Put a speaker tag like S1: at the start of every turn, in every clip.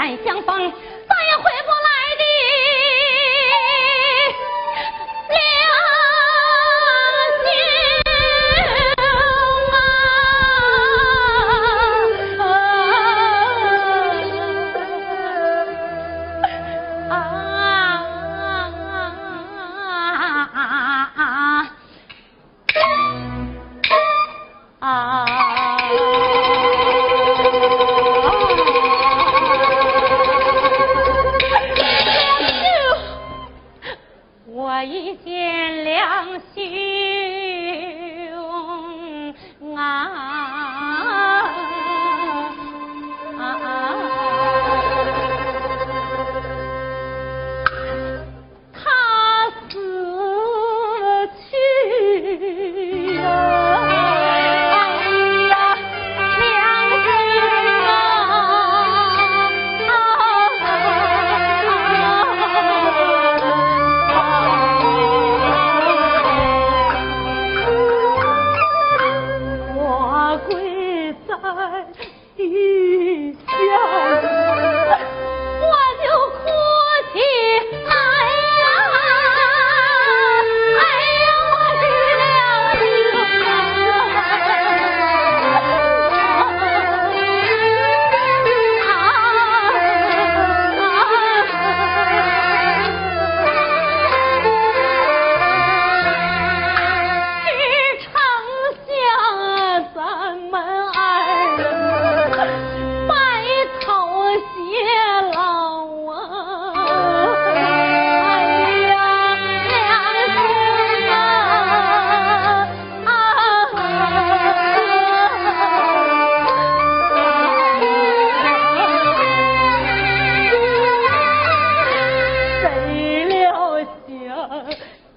S1: 俺相逢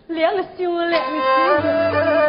S1: 两个西两个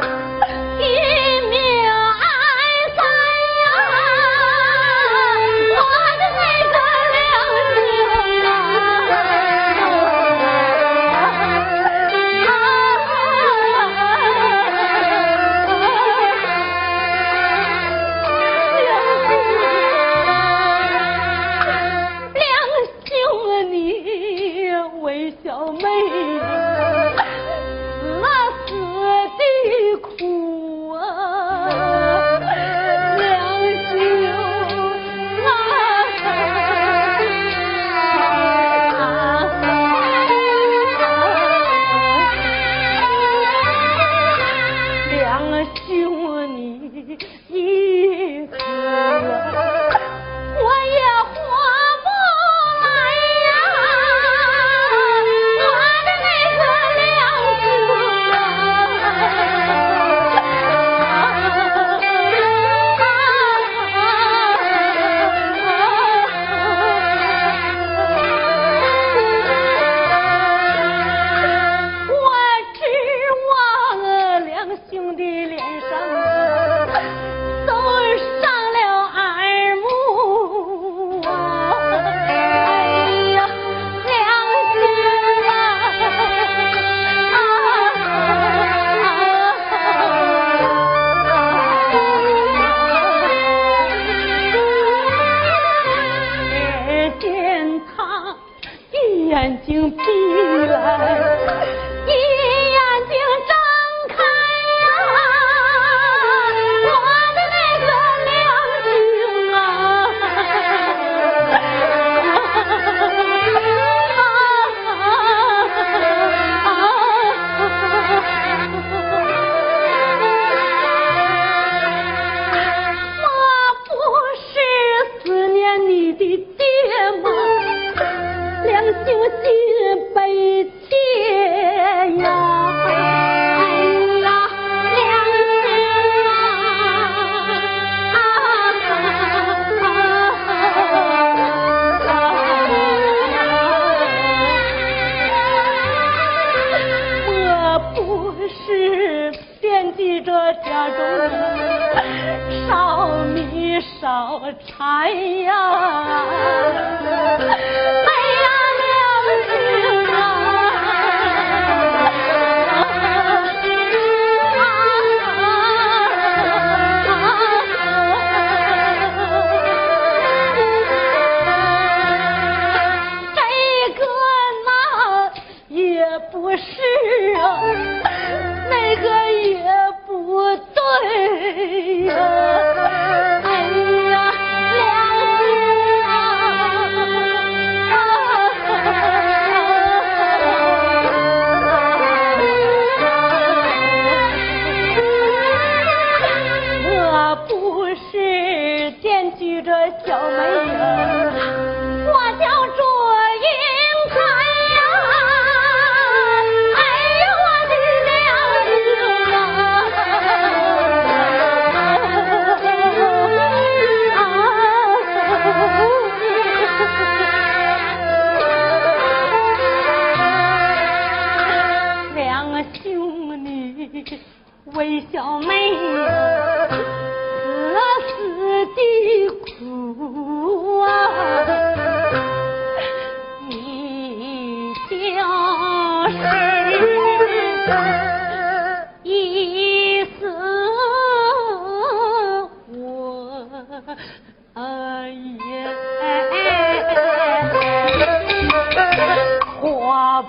S1: 老柴呀。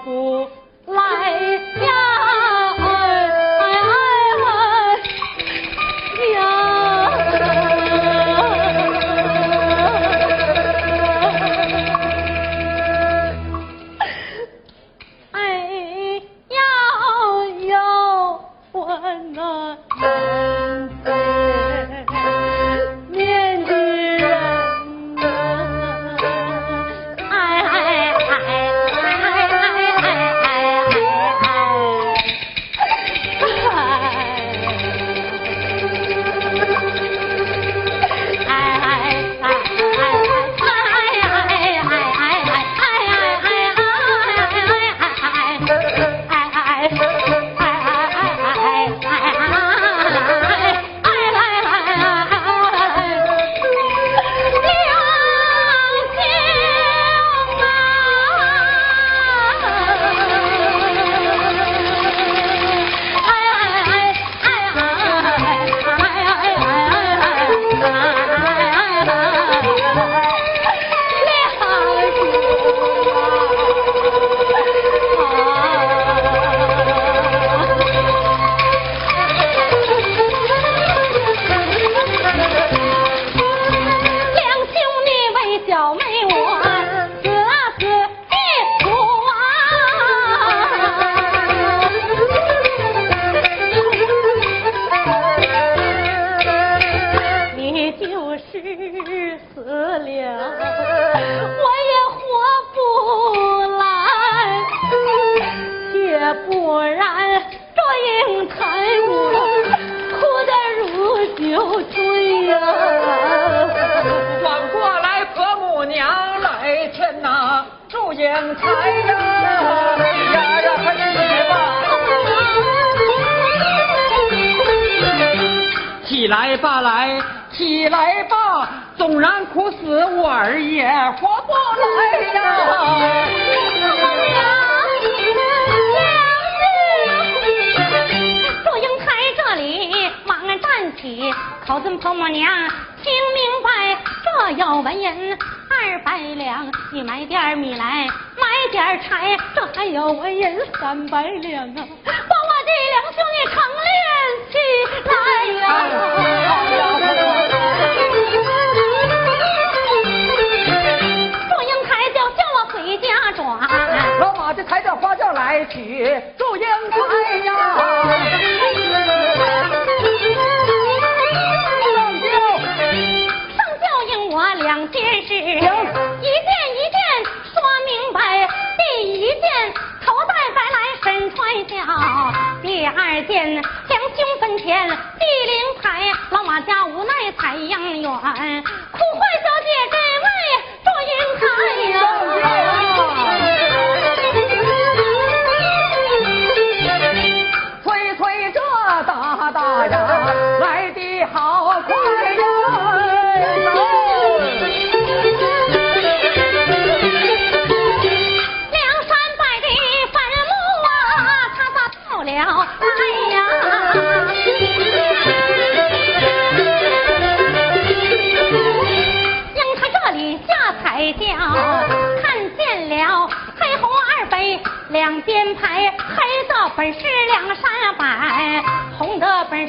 S1: 不来呀，哎哎呀！哎呀哟，我那。
S2: 起来吧来起来吧纵然苦死我儿也活不来呀我
S1: 们俩英台这里马鞍站起考尊婆母娘听明白若有文银二百两，你买点米来，买点柴，这还有文银三百两啊，把我的两兄弟成连起。来呀。祝英台就叫我回家转。
S2: 老马就抬着花轿来娶。祝英台。
S1: 阳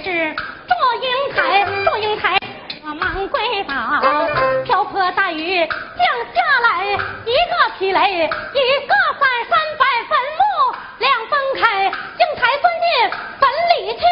S1: 是祝英台，祝英台，我忙归宝，瓢泼大雨降下来，一个霹雷，一个翻山翻坟墓，两分开，英台钻进坟里去。